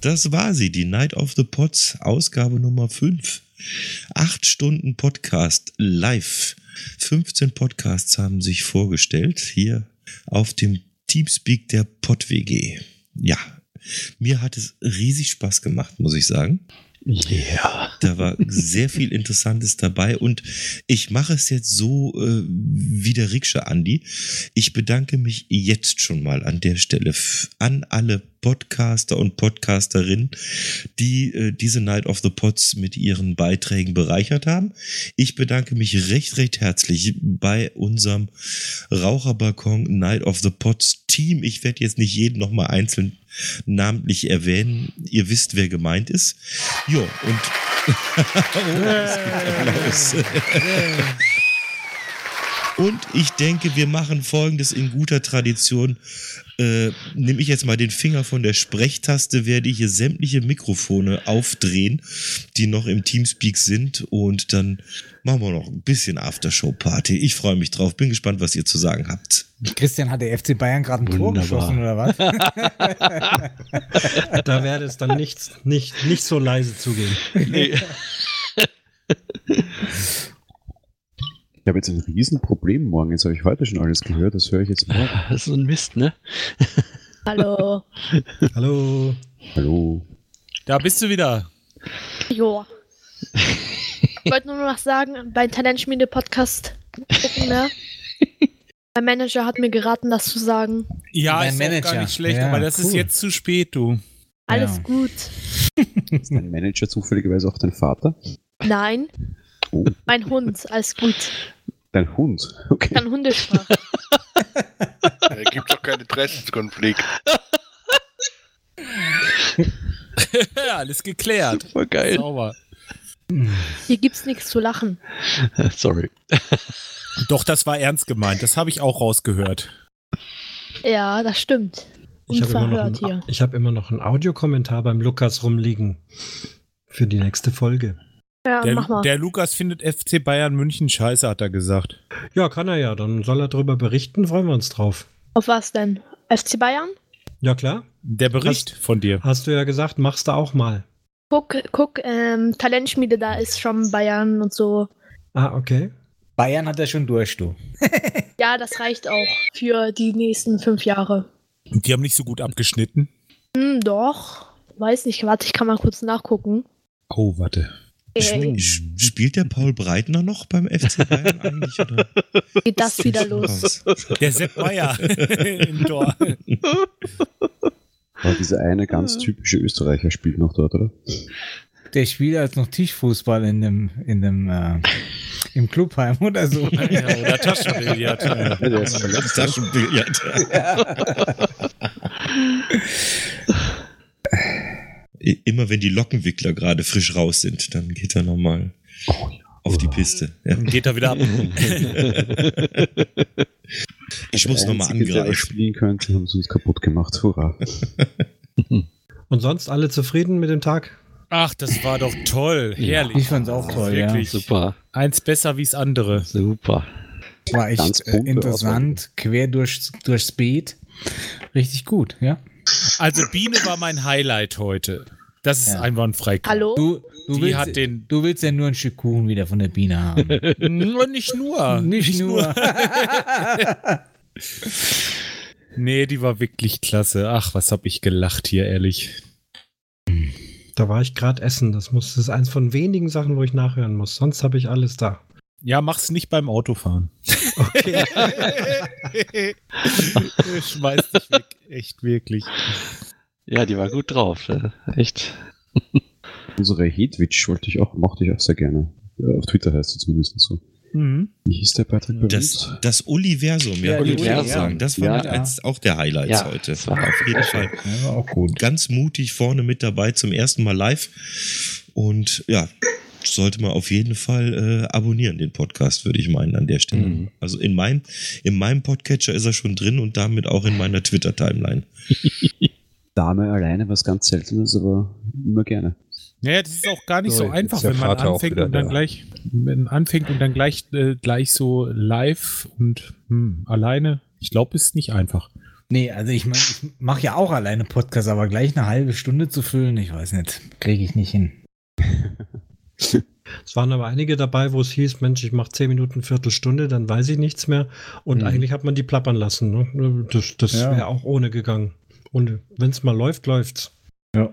Das war sie, die Night of the Pots, Ausgabe Nummer 5. Acht Stunden Podcast live. 15 Podcasts haben sich vorgestellt hier auf dem Teamspeak der PodWG. Ja, mir hat es riesig Spaß gemacht, muss ich sagen. Ja. Da war sehr viel Interessantes dabei und ich mache es jetzt so äh, wie der Rikscha Andi. Ich bedanke mich jetzt schon mal an der Stelle an alle Podcaster und Podcasterinnen, die äh, diese Night of the Pods mit ihren Beiträgen bereichert haben. Ich bedanke mich recht, recht herzlich bei unserem Raucherbalkon Night of the Pods Team. Ich werde jetzt nicht jeden nochmal einzeln namentlich erwähnen. Ihr wisst, wer gemeint ist. Jo, und oh, es gibt Applaus. Und ich denke, wir machen folgendes in guter Tradition. Äh, nehme ich jetzt mal den Finger von der Sprechtaste, werde hier sämtliche Mikrofone aufdrehen, die noch im Teamspeak sind und dann machen wir noch ein bisschen Aftershow-Party. Ich freue mich drauf, bin gespannt, was ihr zu sagen habt. Christian hat der FC Bayern gerade ein Tor Wunderbar. geschossen, oder was? Da werde es dann nicht, nicht, nicht so leise zugehen. Nee. Ich habe jetzt ein Riesenproblem morgen. Jetzt habe ich heute schon alles gehört. Das höre ich jetzt morgen. Das ist so ein Mist, ne? Hallo. Hallo. Hallo. Da bist du wieder. Jo. Ich wollte nur noch sagen, beim Talentschmiede-Podcast gucken, ne? Mein Manager hat mir geraten, das zu sagen. Ja, Dein ist auch Manager. gar nicht schlecht, Ja, aber das ist cool. jetzt zu spät, du. Alles Ja. gut. Ist dein Manager zufälligerweise auch dein Vater? Nein. Oh. Mein Hund, alles gut. Dein Hund? Okay. Kann Hundesprache. Da gibt doch keinen Interessenskonflikt. ja, alles geklärt. Voll geil. Sauber. Hier gibt's nichts zu lachen. Sorry. Doch, das war ernst gemeint. Das habe ich auch rausgehört. Ja, das stimmt. Ich habe immer, noch ein- ich habe immer noch einen Audiokommentar beim Lukas rumliegen. Für die nächste Folge. Ja, Der, mach mal. der Lukas findet FC Bayern München scheiße, hat er gesagt. Ja, kann er ja. Dann soll er darüber berichten. Freuen wir uns drauf. Auf was denn? FC Bayern? Ja, klar. Der Bericht von dir. Hast du ja gesagt, machst du auch mal. Guck, guck, ähm, Talentschmiede, da ist schon Bayern und so. Ah, okay. Bayern hat er schon durch, du. Ja, das reicht auch für die nächsten fünf Jahre. Die haben nicht so gut abgeschnitten. Hm, doch. Weiß nicht, warte, ich kann mal kurz nachgucken. Oh, warte. Ey, Sch- Spielt der Paul Breitner noch beim FC Bayern eigentlich? Oder? geht das wieder los? Der Sepp Meier im Tor. Aber dieser eine ganz typische Österreicher spielt noch dort, oder? Der spielt als noch Tischfußball in dem, in dem, äh, im Clubheim oder so. Ja, oder Taschenbillard. Ja. Ja, der ist. Taschenbillard. Immer wenn die Lockenwickler gerade frisch raus sind, dann geht er nochmal auf die Piste. Ja. Dann geht er wieder ab. Ich muss nochmal Einzige, der angreifen. spielen könnte, haben sie uns kaputt gemacht. Hurra. Und sonst alle zufrieden mit dem Tag? Ach, das war doch toll. Herrlich. Ich fand's auch toll, ja. Super. Eins besser wie's andere. Super. War echt äh, interessant, quer durchs, durchs Beet. Richtig gut, ja. Also Biene war mein Highlight heute. Das ist Ja. einwandfrei. Hallo? Du, du, Die willst, hat den- du willst ja nur ein Stück Kuchen wieder von der Biene haben. Nur nicht nur. Nicht nur. Nee, die war wirklich klasse. Ach, was hab ich gelacht hier, ehrlich. Da war ich gerade essen. Das, muss, das ist eins von wenigen Sachen, wo ich nachhören muss. Sonst habe ich alles da. Ja, mach's nicht beim Autofahren. Okay. Schmeiß dich weg. Echt wirklich. Ja, die war gut drauf. äh, Echt. Unsere Hedwig wollte ich auch, mochte ich auch sehr gerne. Äh, Auf Twitter heißt sie zumindest so. Mhm. Wie hieß der Beitrag bei Das, das Universum, ja, Ja, würde ich Universum. auch sagen. Das war Ja. mit als auch der Highlights Ja, heute. das war Auf jeden Fall. Ja, war auch gut. Ganz mutig vorne mit dabei zum ersten Mal live. Und ja, sollte man auf jeden Fall äh, abonnieren, den Podcast, würde ich meinen, an der Stelle. Mhm. Also in meinem, in meinem Podcatcher ist er schon drin und damit auch in meiner Twitter-Timeline. Dame alleine, was ganz Seltenes, aber immer gerne. Naja, das ist auch gar nicht So, so, einfach, ist wenn man anfängt wieder und dann da. gleich, wenn man anfängt und dann gleich, äh, gleich so live und hm, alleine. Ich glaube, es ist nicht einfach. Nee, also ich meine, ich mache ja auch alleine Podcast, aber gleich eine halbe Stunde zu füllen, ich weiß nicht, kriege ich nicht hin. Es waren aber einige dabei, wo es hieß, Mensch, ich mache 10 Minuten, Viertelstunde, dann weiß ich nichts mehr. Und Mhm. eigentlich hat man die plappern lassen. Ne? Das, das Ja. wäre auch ohne gegangen. Und wenn es mal läuft, läuft's. Ja.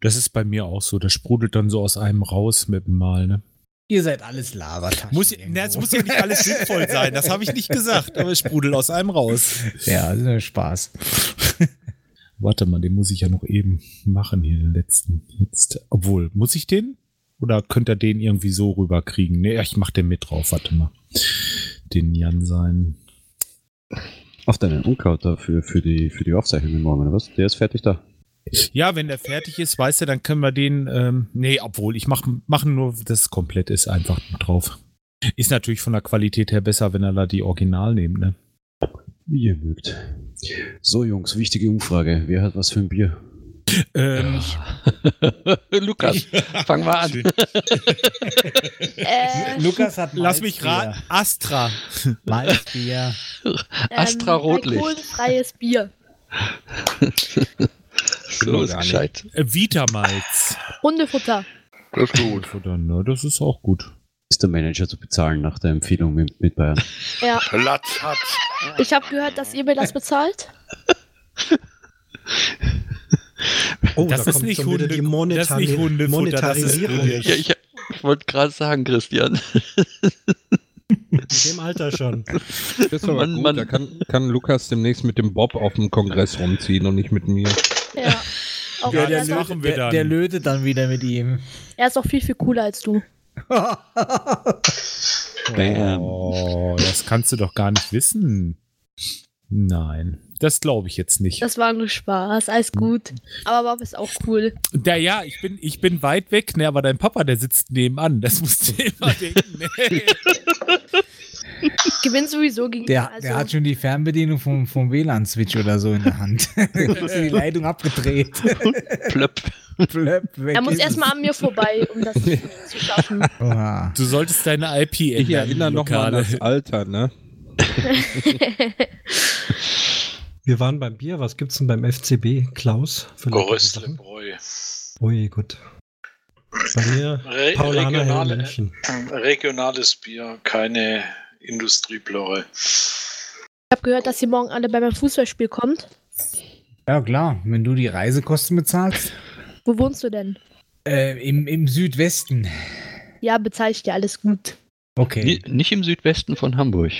Das ist bei mir auch so. Das sprudelt dann so aus einem raus mit dem Mal, ne? Ihr seid alles Labertaschen. Muss, na, es muss ja nicht alles sinnvoll sein, das habe ich nicht gesagt, aber es sprudelt aus einem raus. Ja, das ist Spaß. Warte mal, den muss ich ja noch eben machen hier, den letzten. Jetzt, obwohl, muss ich den? Oder könnt ihr den irgendwie so rüberkriegen? Ne, ich mach den mit drauf, warte mal. Den Jan sein. Auf deinen Unkraut dafür für die, für die Aufzeichnung morgen, oder was? Der ist fertig da. Ja, wenn der fertig ist, weißt du, dann können wir den. Ähm, nee, obwohl, ich mach, machen nur, dass es komplett ist, einfach drauf. Ist natürlich von der Qualität her besser, wenn er da die Original nimmt, ne? Wie ihr mögt. So, Jungs, wichtige Umfrage. Wer hat was für ein Bier? Ähm, Lukas, fang mal an. Äh, Lukas hat lass mich raten. Astra. Malzbier. Astra Rotlicht. Alkoholfreies Bier. So ist gescheit. Äh, Vitamalz. Hundefutter. Das ist gut. Oder, ne, das ist auch gut. Ist der Manager zu bezahlen nach der Empfehlung mit, mit Bayern? Ja. Latz hat. Ich habe gehört, dass ihr mir das bezahlt. Oh, Das da ist kommt nicht Hunde- die das ist nicht Hundefutter, das ist. Ja, ich, ich wollte gerade sagen, Christian. In dem Alter schon. Das ist aber Mann, gut. Mann. Da kann, kann Lukas demnächst mit dem Bob auf dem Kongress rumziehen und nicht mit mir. Ja. Auch Ja, er, das machen wir der, dann. der lötet dann wieder mit ihm. er ist auch viel, viel cooler als du. Bam. Oh, das kannst du doch gar nicht wissen. Nein, das glaube ich jetzt nicht. Das war nur Spaß. Alles gut. Aber Bob ist auch cool. Da, ja, ich bin, ich bin weit weg, ne, aber dein Papa, der sitzt nebenan. Das musst du immer denken. Ne? Ich gewinne sowieso gegen Der, also, der hat schon die Fernbedienung vom, vom WLAN-Switch oder so in der Hand. Die Leitung abgedreht. Plöpp. Plöpp, weg Er muss erstmal an mir vorbei, um das zu schaffen. Oha. Du solltest deine IP ändern. Ich erinnere nochmal an das Alter, ne? Wir waren beim Bier. Was gibt's denn beim FCB, Klaus? für leckere Geröstle Sachen? Bräu. Ui, gut. Bei mir Re Paulaner regionale, regionales Bier, keine Industrieblöre. Ich habe gehört, dass ihr morgen alle bei meinem Fußballspiel kommt. Ja, klar. Wenn du die Reisekosten bezahlst. Wo wohnst du denn? Äh, im, Im Südwesten. Ja, bezahle ich dir alles gut. Okay. Ni- Nicht im Südwesten von Hamburg.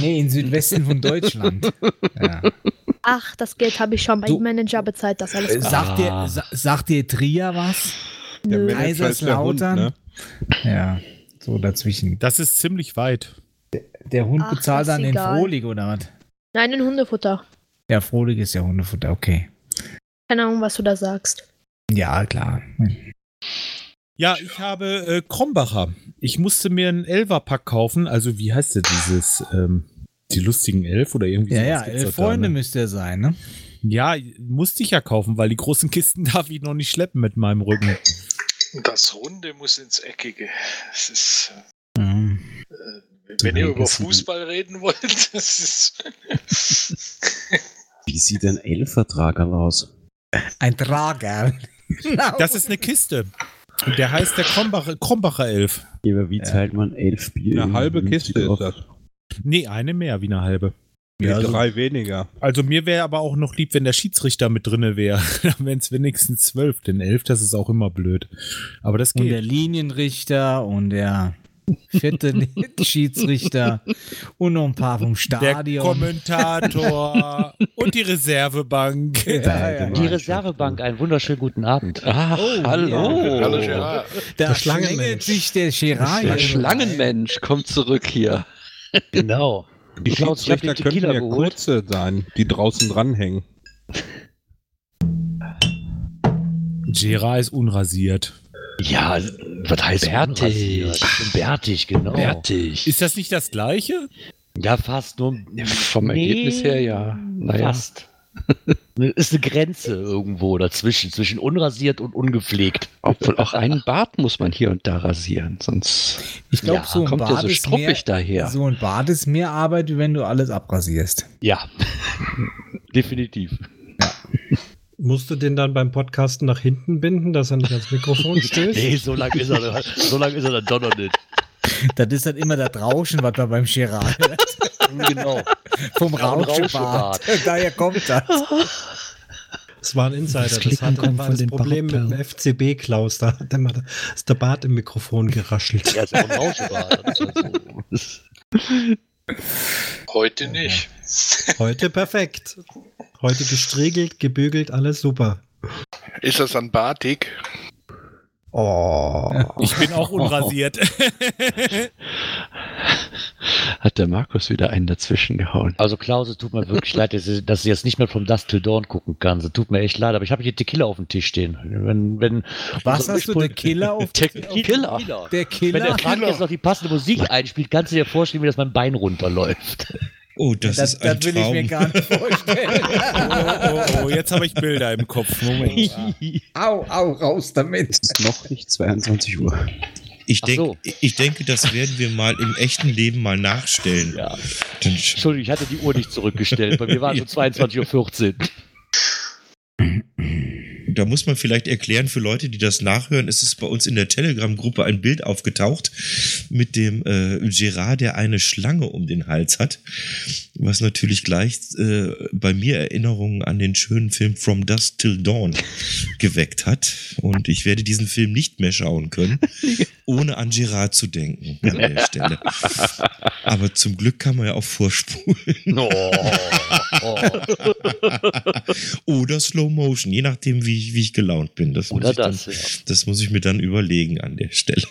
Nee, im Südwesten von Deutschland. Ja. Ach, das Geld habe ich schon beim Du- Manager bezahlt, das alles Äh, gut. Sagt, dir, Ah. sa sagt dir Trier was? Der Nö. Der Hund, Kaiserslautern? ne? Ja, so dazwischen. Das ist ziemlich weit. Der Hund Ach, bezahlt dann egal. Frohlig oder was? Nein, ein Hundefutter. Ja, Frohlig ist ja Hundefutter, okay. Keine Ahnung, was du da sagst. Ja, klar. Ja, ich habe äh, Krombacher. Ich musste mir einen Elferpack kaufen. Also, wie heißt der dieses? Ähm, die lustigen Elf oder irgendwie Ja, ja, elf doch da, Freunde ne? müsste er sein, ne? Ja, musste ich ja kaufen, weil die großen Kisten darf ich noch nicht schleppen mit meinem Rücken. Das Runde muss ins Eckige. Das ist, Mhm. äh, wenn ihr über Fußball reden wollt, das ist. Wie sieht ein Elfertragerl aus? Ein Trager. Das ist eine Kiste. Und der heißt der Krombacher, Krombacher Elf. Wie teilt man elf Bier? Eine in halbe 50 Kiste ist das. Nee, eine mehr wie eine halbe. Nee, Ja, also- drei weniger. Also mir wäre aber auch noch lieb, wenn der Schiedsrichter mit drinne wäre. Dann wären es wenigstens zwölf, denn elf, das ist auch immer blöd. Aber das Und der geht. Linienrichter und der vierte Schiedsrichter und noch ein paar vom Der Stadion. Kommentator und die Reservebank. Ja, ja. Die Reservebank, einen wunderschönen guten Abend. Ah, hallo. Hallo Gerard. Da Der Schlangenmensch. sich der Gerard. Der Schlangenmensch kommt zurück hier. Genau. Die Klaus, Schiedsrichter den könnten ja geholt. kurze sein, die draußen dranhängen. Gerard ist unrasiert. Ja, was heißt Bärtig. unrasiert? Bärtig, genau. Bärtig. Ist das nicht das gleiche? Ja, fast nur. Vom Ergebnis her ja. Naja. Fast. Ist eine Grenze irgendwo dazwischen, zwischen unrasiert und ungepflegt. Obwohl auch einen Bart muss man hier und da rasieren, sonst Ich glaube, Ja, so ein kommt Bart ja so ist struppig mehr, daher. So ein Bart ist mehr Arbeit, wie wenn du alles abrasierst. Ja, definitiv. Musst du den dann beim Podcasten nach hinten binden, dass er nicht ans Mikrofon stößt? Nee, so lange ist er, so lang ist er dann doch noch nicht. Das ist dann immer das Rauschen, was man beim Gerard hört. Genau. Vom Ja, Rauschebart. Daher kommt das. Das war ein Insider. Das Das, hat, war von das den Problem mit dem. FCB Klaus. Da hat immer da- ist der Bart im Mikrofon geraschelt. Ja, ist auch ein. Das- Heute nicht. Heute perfekt. Heute gestriegelt, gebügelt, alles super. Ist das an Batik? Oh. Ich bin auch unrasiert. hat der Markus wieder einen dazwischen gehauen. Also Klaus, es tut mir wirklich leid, dass ich, dass ich jetzt nicht mehr vom Dust Till Dawn gucken kann. Es tut mir echt leid, aber ich habe hier Tequila auf dem Tisch stehen. Wenn, wenn, Was hast du, der Killer auf Der auf- Killer. Der Wenn der Killer? Frank jetzt noch die passende Musik einspielt, kannst du dir vorstellen, wie das mein Bein runterläuft. Oh, das, Das, ist ein das will ich Traum. mir gar nicht vorstellen. oh, oh, oh, jetzt habe ich Bilder im Kopf. Moment. au, au, raus damit. Es ist noch nicht 22 Uhr. Ich, denk, so. ich denke, das werden wir mal im echten Leben mal nachstellen. Ja. Entschuldigung, ich hatte die Uhr nicht zurückgestellt. Bei mir war es schon 22.14 Uhr. Da muss man vielleicht erklären für Leute, die das nachhören, es ist bei uns in der Telegram-Gruppe ein Bild aufgetaucht mit dem äh, Gerard, der eine Schlange um den Hals hat, was natürlich gleich äh, bei mir Erinnerungen an den schönen Film From Dusk Till Dawn geweckt hat. Und ich werde diesen Film nicht mehr schauen können, ohne an Gerard zu denken an der Stelle. Aber zum Glück kann man ja auch vorspulen. Oh. Oder Slow Motion, je nachdem, wie ich, wie ich gelaunt bin. Das, muss Oder ich dann, das, ja. das muss ich mir dann überlegen an der Stelle.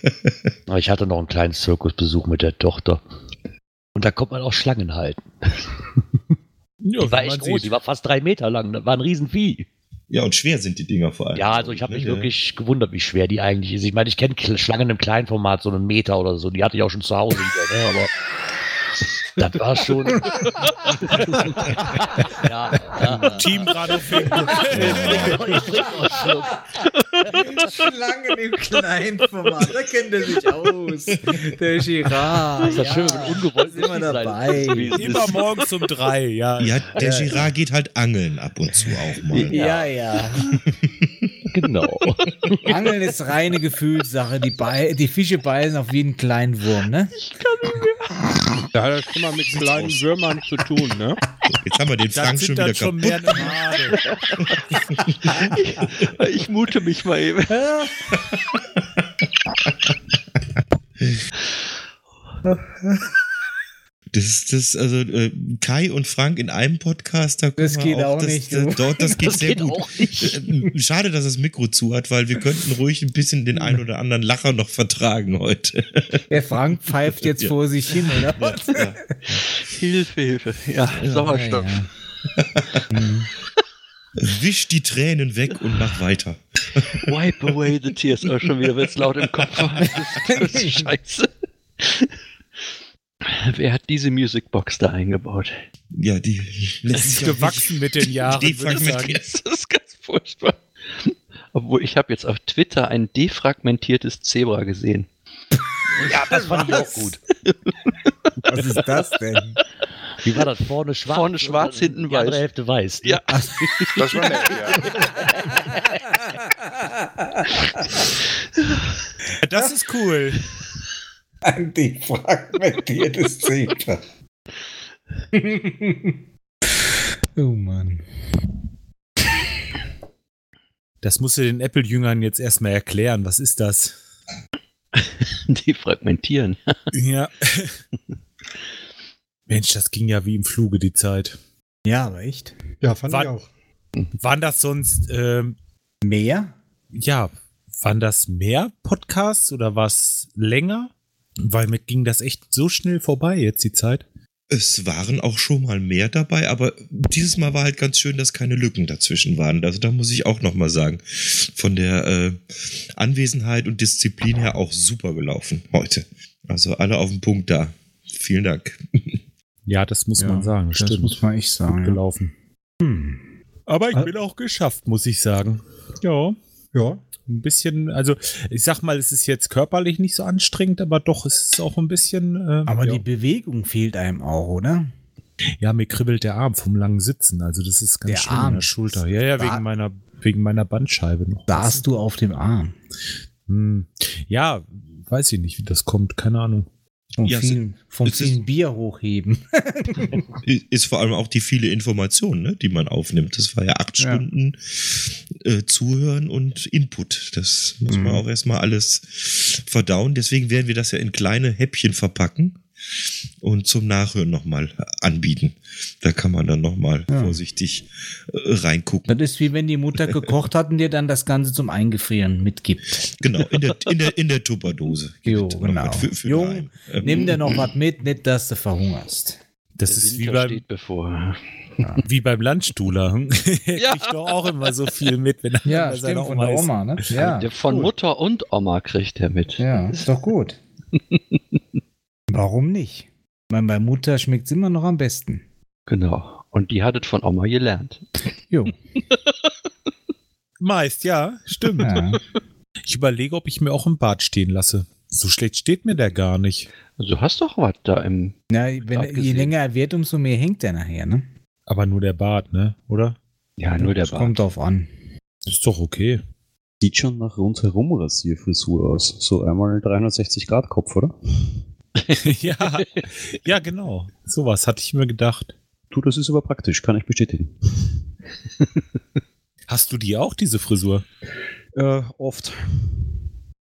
Aber Ich hatte noch einen kleinen Zirkusbesuch mit der Tochter. Und da kommt man auch Schlangen halten. Ja, Die war echt groß, sieht. die war fast drei Meter lang. Das war ein Riesenvieh. Ja, und schwer sind die Dinger vor allem. Ja, also ich habe mich Ja. wirklich gewundert, wie schwer die eigentlich ist. Ich meine, ich kenne Schlangen im kleinen Format, so einen Meter oder so. Die hatte ich auch schon zu Hause wieder, ne? aber das war schon. ja, ja. Team gerade auf jeden Ich trinke einen Schluck. Schlangen im kleinen Format, da kennt er sich aus. Der Girard. Ist das schön, wenn ungewollt ist, dabei. Immer morgens um drei, ja. Ja, der Girard geht halt angeln ab und zu auch mal. Ja, ja. Genau. Angeln ist reine Gefühlssache. Die, Bei die Fische beißen auf jeden kleinen Wurm, ne? Da hat das schon mal mit kleinen Würmern zu tun, ne? Jetzt haben wir den Frank schon wieder schon kaputt. mehr Male. Ich mute mich mal eben. Das ist das, also äh, Kai und Frank in einem Podcast, da Das geht auch das, nicht, Das, du. dort, das geht Das sehr geht gut. auch nicht. Äh, Schade, dass das Mikro zu hat, weil wir könnten ruhig ein bisschen den ein oder anderen Lacher noch vertragen heute. Der Frank pfeift jetzt Ja. vor sich hin, oder? was? Ja. Hilfe, Hilfe. Ja, Sauerstoff. Ja, ja. Wisch die Tränen weg und mach weiter. Wipe away the tears. Oh, schon wieder wird's laut im Kopf. Das ist scheiße. Wer hat diese Musicbox da eingebaut? Ja, die Das ist gewachsen mit den Jahren. sagen. Defragmentiert. Das ist ganz furchtbar. Obwohl, ich habe jetzt auf Twitter ein defragmentiertes Zebra gesehen. Ja, das fand ich auch gut. Was ist das denn? Wie war das? Vorne schwarz. Vorne schwarz, hinten die andere weiß. Hälfte weiß. ne? Ja. Das war nett, ja. Das ist cool. Ein defragmentiertes Zebra. oh Mann. Das musst du den Apple-Jüngern jetzt erstmal erklären. Was ist das? Defragmentieren. Ja. Mensch, das ging ja wie im Fluge die Zeit. Ja, aber echt. Ja, fand Wann- ich auch. Waren das sonst, ähm, Mehr? ja, waren das mehr Podcasts oder was länger? Weil mir ging das echt so schnell vorbei jetzt die Zeit. Es waren auch schon mal mehr dabei, aber dieses Mal war halt ganz schön, dass keine Lücken dazwischen waren. Also da muss ich auch noch mal sagen, von der äh, Anwesenheit und Disziplin her auch super gelaufen heute. Also alle auf den Punkt da. Vielen Dank. Ja, das muss Ja, man sagen. das Stimmt. muss man echt sagen, Gut gelaufen. Hm. Aber ich Äh, bin auch geschafft, muss ich sagen. Ja. Ja. Ein bisschen, also ich sag mal, es ist jetzt körperlich nicht so anstrengend, aber doch, es ist auch ein bisschen. Äh, Aber ja. die Bewegung fehlt einem auch, oder? Ja, mir kribbelt der Arm vom langen Sitzen. Also das ist ganz Der schlimm Arm. in der Schulter. Ja, ja, wegen meiner, wegen meiner Bandscheibe noch. Saßt du auf dem Arm. Hm. Ja, weiß ich nicht, wie das kommt. Keine Ahnung. Vom Ja, vielen, vom ist- vielen Bier hochheben. Ist vor allem auch die viele Informationen, ne, die man aufnimmt. Das war ja acht Ja. Stunden äh, Zuhören und Input. Das muss man Mhm. auch erstmal alles verdauen. Deswegen werden wir das ja in kleine Häppchen verpacken und zum Nachhören nochmal anbieten. Da kann man dann nochmal Ja. vorsichtig äh, reingucken. Das ist wie wenn die Mutter gekocht hat und dir dann das Ganze zum Eingefrieren mitgibt. Genau, in der, in der, in der Tupperdose. Jo, Noch genau. was Für, für Jung. Ähm, Nimm dir noch was mit, nicht dass du verhungerst. Das Der ist wie beim, steht bevor. wie beim Landstuhler. Hm? Er Ja. kriegt doch auch immer so viel mit, wenn er Ja, bei seiner stimmt, von der ist. Oma, ne? Ja, der von gut. Mutter und Oma kriegt er mit. Ja, ist doch gut. Warum nicht? Ich meine, bei Mutter schmeckt es immer noch am besten. Genau. Und die hat es von Oma gelernt. Jo. Meist, ja, stimmt. Ja. Ich überlege, ob ich mir auch im Bad stehen lasse. So schlecht steht mir der gar nicht. Also du hast doch was da im. Na, wenn, je länger er wird, umso mehr hängt er nachher, ne? Aber nur der Bart, ne? Oder? Ja, nur der das Bart. kommt drauf an. Ist doch okay. Sieht schon nach rundherum Rasierfrisur aus. So einmal 360 Grad Kopf, oder? ja, ja, genau. Sowas hatte ich mir gedacht. Du, das ist aber praktisch, kann ich bestätigen. Hast du die auch, diese Frisur? Äh, oft.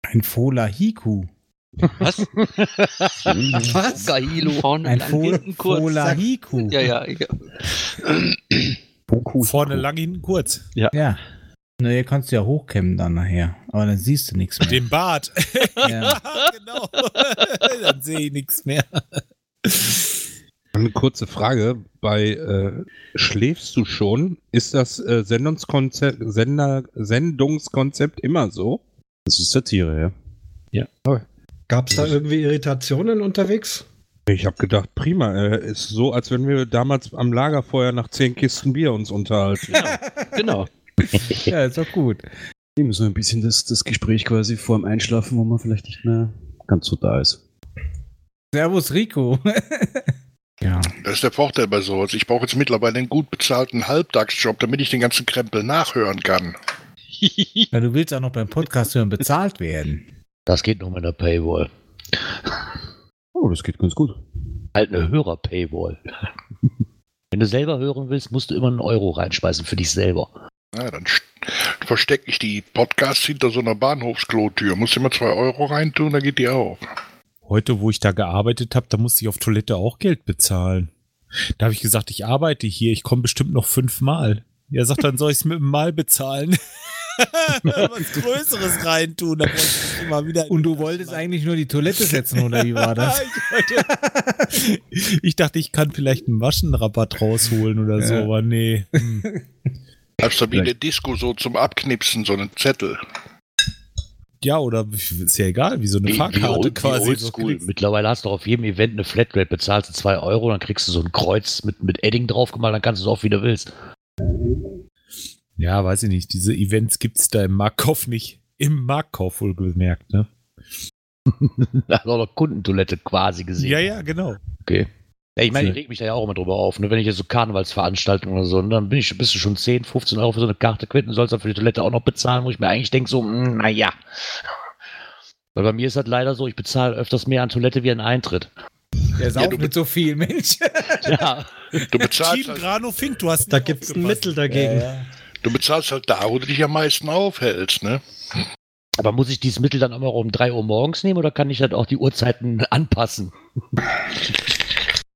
Ein Fola Hiku. Was? Was? Gahilo vorne Ein lang, Fo hinten kurz. Fola. Hiku. Ja, ja. ja. Vorne lang, hinten kurz. Ja. Na, hier kannst du ja hochkämmen dann nachher. Aber dann siehst du nichts mehr. Den Bart. Ja. genau. Dann sehe ich nichts mehr. Eine kurze Frage. Bei äh, Schläfst du schon? Ist das äh, Sendungskonzept, Sender, Sendungskonzept immer so? Das ist Satire, ja. Gab es da irgendwie Irritationen unterwegs? Ich habe gedacht, prima. Äh, ist so, als wenn wir damals am Lagerfeuer nach zehn Kisten Bier uns unterhalten. Genau. Ja, ist doch gut. Eben so ein bisschen das, das Gespräch quasi vor dem Einschlafen, wo man vielleicht nicht mehr ganz so da ist. Servus Rico. ja. Das ist der Vorteil bei sowas. Ich brauche jetzt mittlerweile einen gut bezahlten Halbtagsjob, damit ich den ganzen Krempel nachhören kann. ja. Du willst auch noch beim Podcast hören bezahlt werden. Das geht nur mit einer Paywall. Oh, das geht ganz gut. Halt eine Hörer-Paywall. Wenn du selber hören willst, musst du immer einen Euro reinspeisen für dich selber. Na, dann st- verstecke ich die Podcasts hinter so einer Bahnhofsklotür. Muss immer zwei Euro reintun, dann geht die auf. Heute, wo ich da gearbeitet habe, da musste ich auf Toilette auch Geld bezahlen. Da habe ich gesagt, ich arbeite hier, ich komme bestimmt noch fünfmal. Er sagt, dann soll ich es mit dem Mal bezahlen. Was Größeres reintun, dann wollte ich immer wieder. Und du wolltest eigentlich nur die Toilette setzen, oder wie war das? ich, dachte, ich kann vielleicht einen Maschenrabatt rausholen oder so, Ja. aber nee. Hm. Als wie der Disco so zum Abknipsen, so einen Zettel. Ja, oder ist ja egal, wie so eine Wie, wie, Fahrkarte wie quasi. so oldschool. kriegst. Mittlerweile hast du auf jedem Event eine Flatrate, bezahlst du 2 Euro, dann kriegst du so ein Kreuz mit, mit Edding draufgemalt, dann kannst du es auch, wie du willst. Ja, weiß ich nicht. Diese Events gibt es da im Marktkauf nicht. Im Marktkauf wohlgemerkt, ne? Da hast du auch noch Kundentoilette quasi gesehen. Ja, ja, genau. Okay. Ja, ich meine, ich reg mich da ja auch immer drüber auf. Ne? Wenn ich jetzt so Karnevalsveranstaltungen oder so, ne, dann bin ich, bist du schon 10, 15 Euro für so eine Karte quitt und sollst dann für die Toilette auch noch bezahlen, wo ich mir eigentlich denke, so, hm, naja. Weil bei mir ist das leider so, ich bezahle öfters mehr an Toilette wie an Eintritt. Der sauft du nicht so viel, Mensch. Ja. Du bezahlst, Team halt, Grano Fink, du hast Da gibt es ein. Mittel dagegen. Ja, du bezahlst halt da, wo du dich am meisten aufhältst, ne? Aber muss ich dieses Mittel dann immer um 3 Uhr morgens nehmen oder kann ich halt auch die Uhrzeiten anpassen?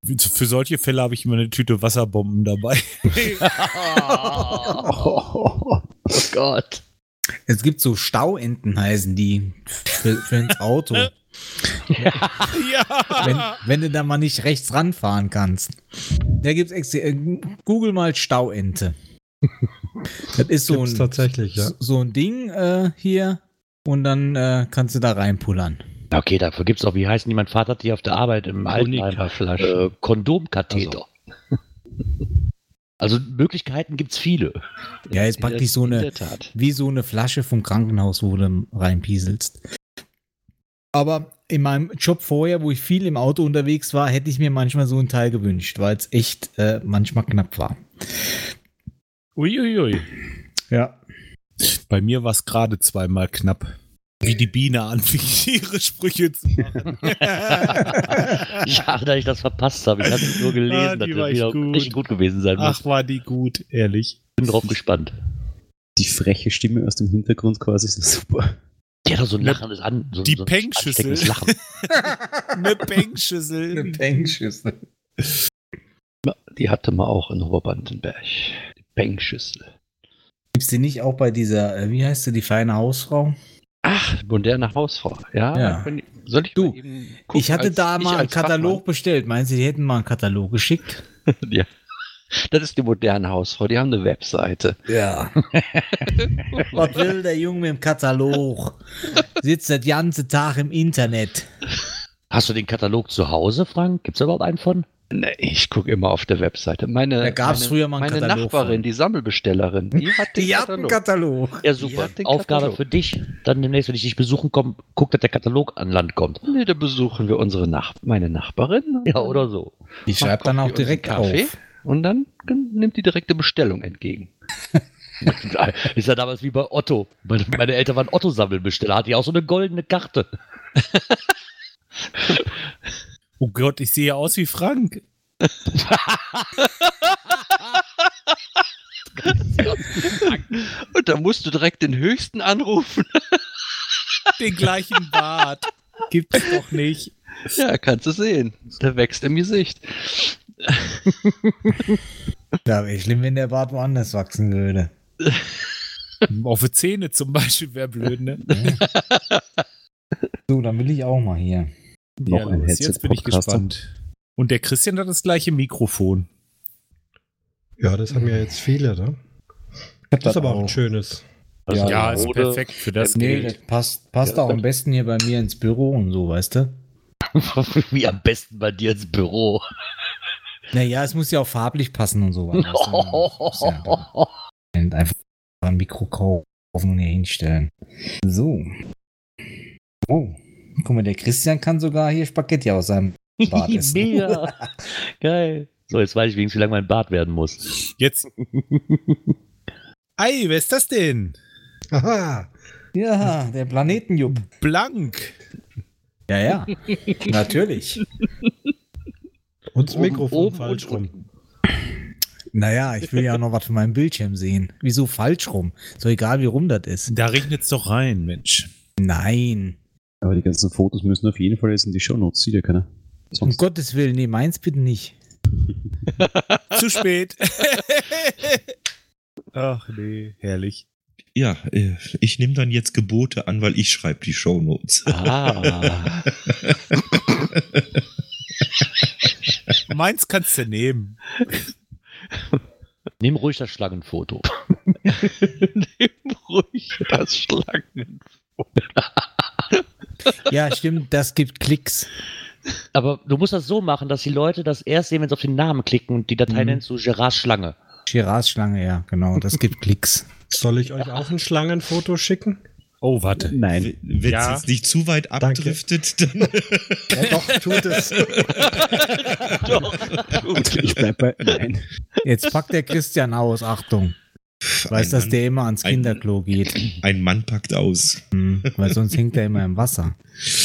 Für solche Fälle habe ich immer eine Tüte Wasserbomben dabei. oh Gott. Es gibt so Stauenten, heißen die, für, für ins Auto. Wenn, wenn du da mal nicht rechts ranfahren kannst. Da gibt's extra, äh, Google mal Stauente. Das ist so Gibt's ein, tatsächlich, ja. so ein Ding äh, hier und dann äh, kannst du da reinpullern. Okay, dafür gibt es auch, wie heißen die, mein Vater hat die auf der Arbeit im Altenheim, äh, Kondomkatheter. Also Möglichkeiten gibt es viele. Ja, ist In praktisch so in eine, wie so eine Flasche vom Krankenhaus, wo du reinpieselst. Aber in meinem Job vorher, wo ich viel im Auto unterwegs war, hätte ich mir manchmal so ein Teil gewünscht, weil es echt äh, manchmal knapp war. Uiuiui. Ja. Bei mir war es gerade zweimal knapp. Wie die Biene anfing, ihre Sprüche zu machen. Schade, dass ich das verpasst habe. Ich hatte es nur gelesen, Ah, dass die das echt wieder gut. richtig gut gewesen sein muss. Ach, war die gut, ehrlich. bin drauf gespannt. Die freche Stimme aus dem Hintergrund quasi ist super. Die hat doch so ein lachendes An. So, Die so ein Pengschüssel. Lachen. Eine Bänkschüssel. Pengschüssel. Die hatte man auch in Oberbandenberg. Die Bengschüssel. Gibt's die nicht auch bei dieser, äh, wie heißt sie, die feine Hausfrau? Ach, moderne Hausfrau. Ja, Ja. soll ich Du, gucken, ich hatte als- da mal einen Katalog bestellt. Meinen Sie, die hätten mal einen Katalog geschickt? Fachmann. ja. Das ist die moderne Hausfrau. Die haben eine Webseite. Ja. Was will der Junge mit dem Katalog? Sitzt der ganze Tag im Internet. Hast du den Katalog zu Hause, Frank? Gibt es überhaupt einen von? Nee, ich gucke immer auf der Webseite. Meine, Da gab's meine, früher mal einen meine Katalog Nachbarin, von. die Sammelbestellerin, die hat den Die hat einen Katalog. Katalog. Ja, super. hat Aufgabe Katalog. für dich. Dann demnächst, wenn ich dich besuchen komme, guck, dass der Katalog an Land kommt. Nee, da besuchen wir unsere Nach meine Nachbarin. Ja, oder so. Die schreibt dann auch direkt Kaffee auf. Und dann nimmt die direkte Bestellung entgegen. Ist ja damals wie bei Otto. Meine, meine Eltern waren Otto-Sammelbesteller. Hat die auch so eine goldene Karte. Oh Gott, ich sehe aus wie Frank. Und da musst du direkt den höchsten anrufen. Den gleichen Bart. Gibt's doch nicht. Ja, kannst du sehen. Der wächst im Gesicht. Ja, wäre schlimm, wenn der Bart woanders wachsen würde. Auf die Zähne zum Beispiel wäre blöd, ne? So, dann will ich auch mal hier. Noch Ja, ein los, jetzt bin ich gespannt. Und der Christian hat das gleiche Mikrofon. Ja, das haben ja jetzt viele, ne? Das ist aber auch ein schönes. Ja, Ja, ist perfekt für das Nee, Geld. das passt, passt auch am besten hier bei mir ins Büro und so, weißt du? Wie am besten bei dir ins Büro. Naja, es muss ja auch farblich passen und so. weißt du? Ja einfach ein Mikro kaufen und hier hinstellen. So. Oh. Guck mal, der Christian kann sogar hier Spaghetti aus seinem Bart essen. Mega. Geil. So, jetzt weiß ich wenigstens, wie lange mein Bart werden muss. Jetzt. Ei, wer ist das denn? Aha. Ja, der Planetenjupp. Blank. Ja, ja. Natürlich. Und das Mikrofon oben falsch rum. Naja, ich will ja noch was von meinem Bildschirm sehen. Wieso falsch rum? So egal, wie rum das ist. Da regnet's doch rein, Mensch. Nein. Aber die ganzen Fotos müssen auf jeden Fall jetzt in die Shownotes, sieht ja keiner. Um Gottes Willen, nee, meins bitte nicht. Zu spät. Ach nee, herrlich. Ja, äh, ich nehme dann jetzt Gebote an, weil ich schreibe die Shownotes. Ah. Meins kannst du nehmen. Nimm ruhig das Schlangenfoto. Nimm ruhig das Schlangen. Ja, stimmt, das gibt Klicks. Aber du musst das so machen, dass die Leute das erst sehen, wenn sie auf den Namen klicken und die Datei Mhm. nennst du Gerards Schlange. Girards Schlange, ja, genau, das gibt Klicks. Soll ich euch auch ein Schlangenfoto schicken? Oh, warte. Nein. Wenn es Ja. jetzt nicht zu weit abdriftet, dann. Ja, doch, tut es. Ich bleib bei Nein. Jetzt packt der Christian aus, Achtung. Weiß, Ein dass Mann- der immer ans ein- Kinderklo geht. Ein Mann packt aus. Hm, weil sonst hängt er immer im Wasser.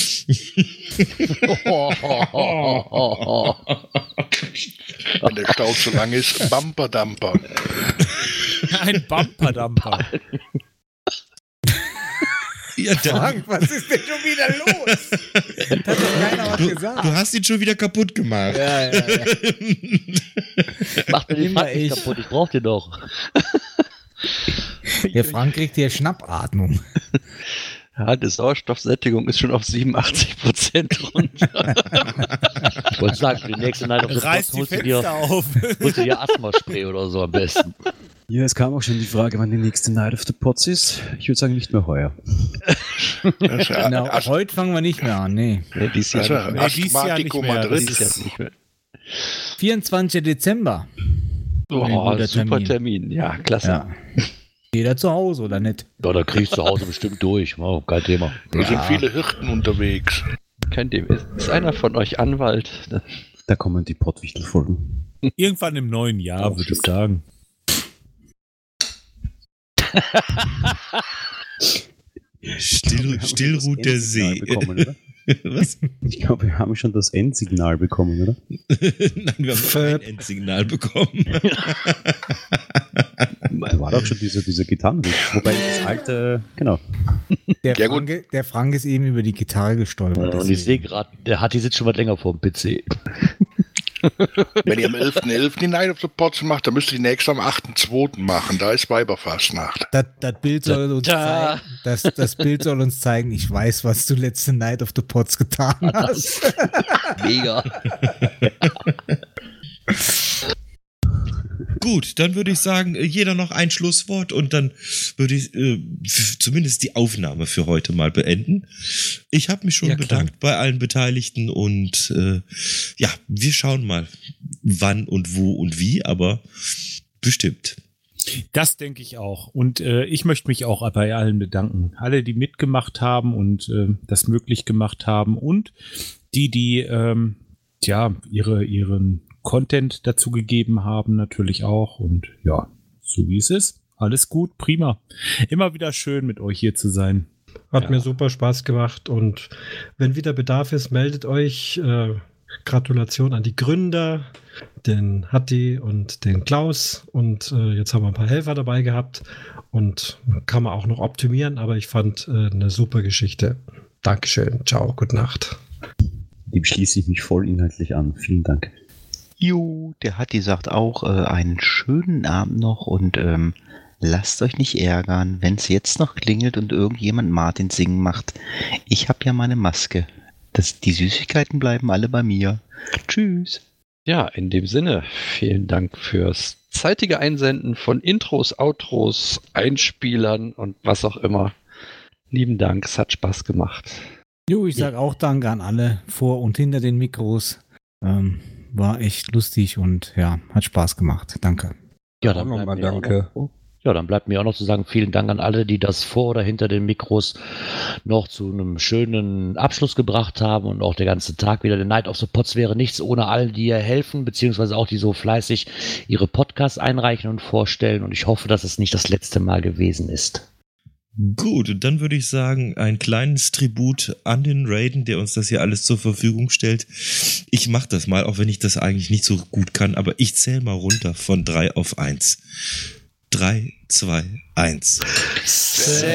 Wenn der Stau zu lang ist, Bumperdamper. Ein Ja, dann, was ist denn schon wieder los? Da hat doch keiner was du, gesagt. du hast ihn schon wieder kaputt gemacht. Ja, ja, ja. Mach mir den Immer Frank nicht ich. kaputt, ich brauch den doch. Der Frank kriegt hier Schnappatmung. Ja, die Sauerstoffsättigung ist schon auf 87 Prozent runter. Ich wollte sagen, für die nächste Night of the Reiß die holst du dir, auf. holst du dir Asthma-Spray oder so am besten. Ja, es kam auch schon die Frage, wann die nächste Night of the Pots ist. Ich würde sagen, nicht mehr heuer. Ja Na, Ast- heute fangen wir nicht mehr an, nee. Nee, dies das ist Jahr ja Nee, dies Jahr nicht mehr, das Madrid. mehr. Dies Jahr nicht mehr. 24. Dezember. Oh, super Termin. Termin. Ja, klasse. Ja. Jeder zu Hause, oder nicht? Ja, da kriegst du zu Hause bestimmt durch. Oh, kein Thema. Da sind viele Hirten unterwegs. Kein Thema. Ist, ist einer von euch Anwalt? Da kommen die Pottwichtel-Folgen. Irgendwann im neuen Jahr, würde ich sagen. Still, still ruht der See. Bekommen, oder? Was? Ich glaube, wir haben schon das Endsignal bekommen, oder? Nein, wir haben noch ein Endsignal bekommen. Da war doch schon diese, diese Gitarrenriff. Wobei das alte, genau. Der, Ja, gut. Franke, der Frank ist eben über die Gitarre gestolpert. Und ich sehe gerade, der Hatti sitzt schon was länger vor dem PC. Wenn ihr am 11.11. die Night of the Pots macht, dann müsst ihr die nächste am 8.2. machen. Da ist Weiberfastnacht. Das, das, Bild soll uns Da. zeigen, das, das Bild soll uns zeigen, ich weiß, was du letzte Night of the Pots getan hast. Mega. Gut, dann würde ich sagen, äh, jeder noch ein Schlusswort und dann würde ich äh, zumindest die Aufnahme für heute mal beenden. Ich habe mich schon Ja, bedankt bei allen Beteiligten und äh, ja, wir schauen mal, wann und wo und wie, aber bestimmt. Das denke ich auch. Und äh, ich möchte mich auch bei allen bedanken. Alle, die mitgemacht haben und äh, das möglich gemacht haben und die, die ähm, ja, ihre, ihren Content dazu gegeben haben, natürlich auch. Und ja, so wie es ist. Alles gut, prima. Immer wieder schön, mit euch hier zu sein. Hat Ja. mir super Spaß gemacht und wenn wieder Bedarf ist, meldet euch. Äh, Gratulation an die Gründer, den Hatti und den Klaus. Und äh, jetzt haben wir ein paar Helfer dabei gehabt und kann man auch noch optimieren, aber ich fand äh, eine super Geschichte. Dankeschön. Ciao, gute Nacht. Dem schließe ich mich voll inhaltlich an. Vielen Dank. Jo, der Hatti sagt auch äh, einen schönen Abend noch und ähm, lasst euch nicht ärgern, wenn es jetzt noch klingelt und irgendjemand Martin singen macht. Ich habe ja meine Maske. Das, die Süßigkeiten bleiben alle bei mir. Tschüss. Ja, in dem Sinne, vielen Dank fürs zeitige Einsenden von Intros, Outros, Einspielern und was auch immer. Lieben Dank, es hat Spaß gemacht. Jo, ich sage auch Danke an alle vor und hinter den Mikros. Ähm, war echt lustig und ja, hat Spaß gemacht. Danke. Ja, dann nochmal bleibt mir auch danke. noch- Ja, dann bleibt mir auch noch zu sagen, vielen Dank an alle, die das vor oder hinter den Mikros noch zu einem schönen Abschluss gebracht haben und auch der ganze Tag wieder. Der Night of the Pots wäre nichts ohne all die ihr helfen, beziehungsweise auch die so fleißig ihre Podcasts einreichen und vorstellen. Und ich hoffe, dass es nicht das letzte Mal gewesen ist. Gut, dann würde ich sagen, ein kleines Tribut an den Raiden, der uns das hier alles zur Verfügung stellt. Ich mache das mal, auch wenn ich das eigentlich nicht so gut kann, aber ich zähle mal runter von drei auf eins. Drei, zwei, eins. Servus.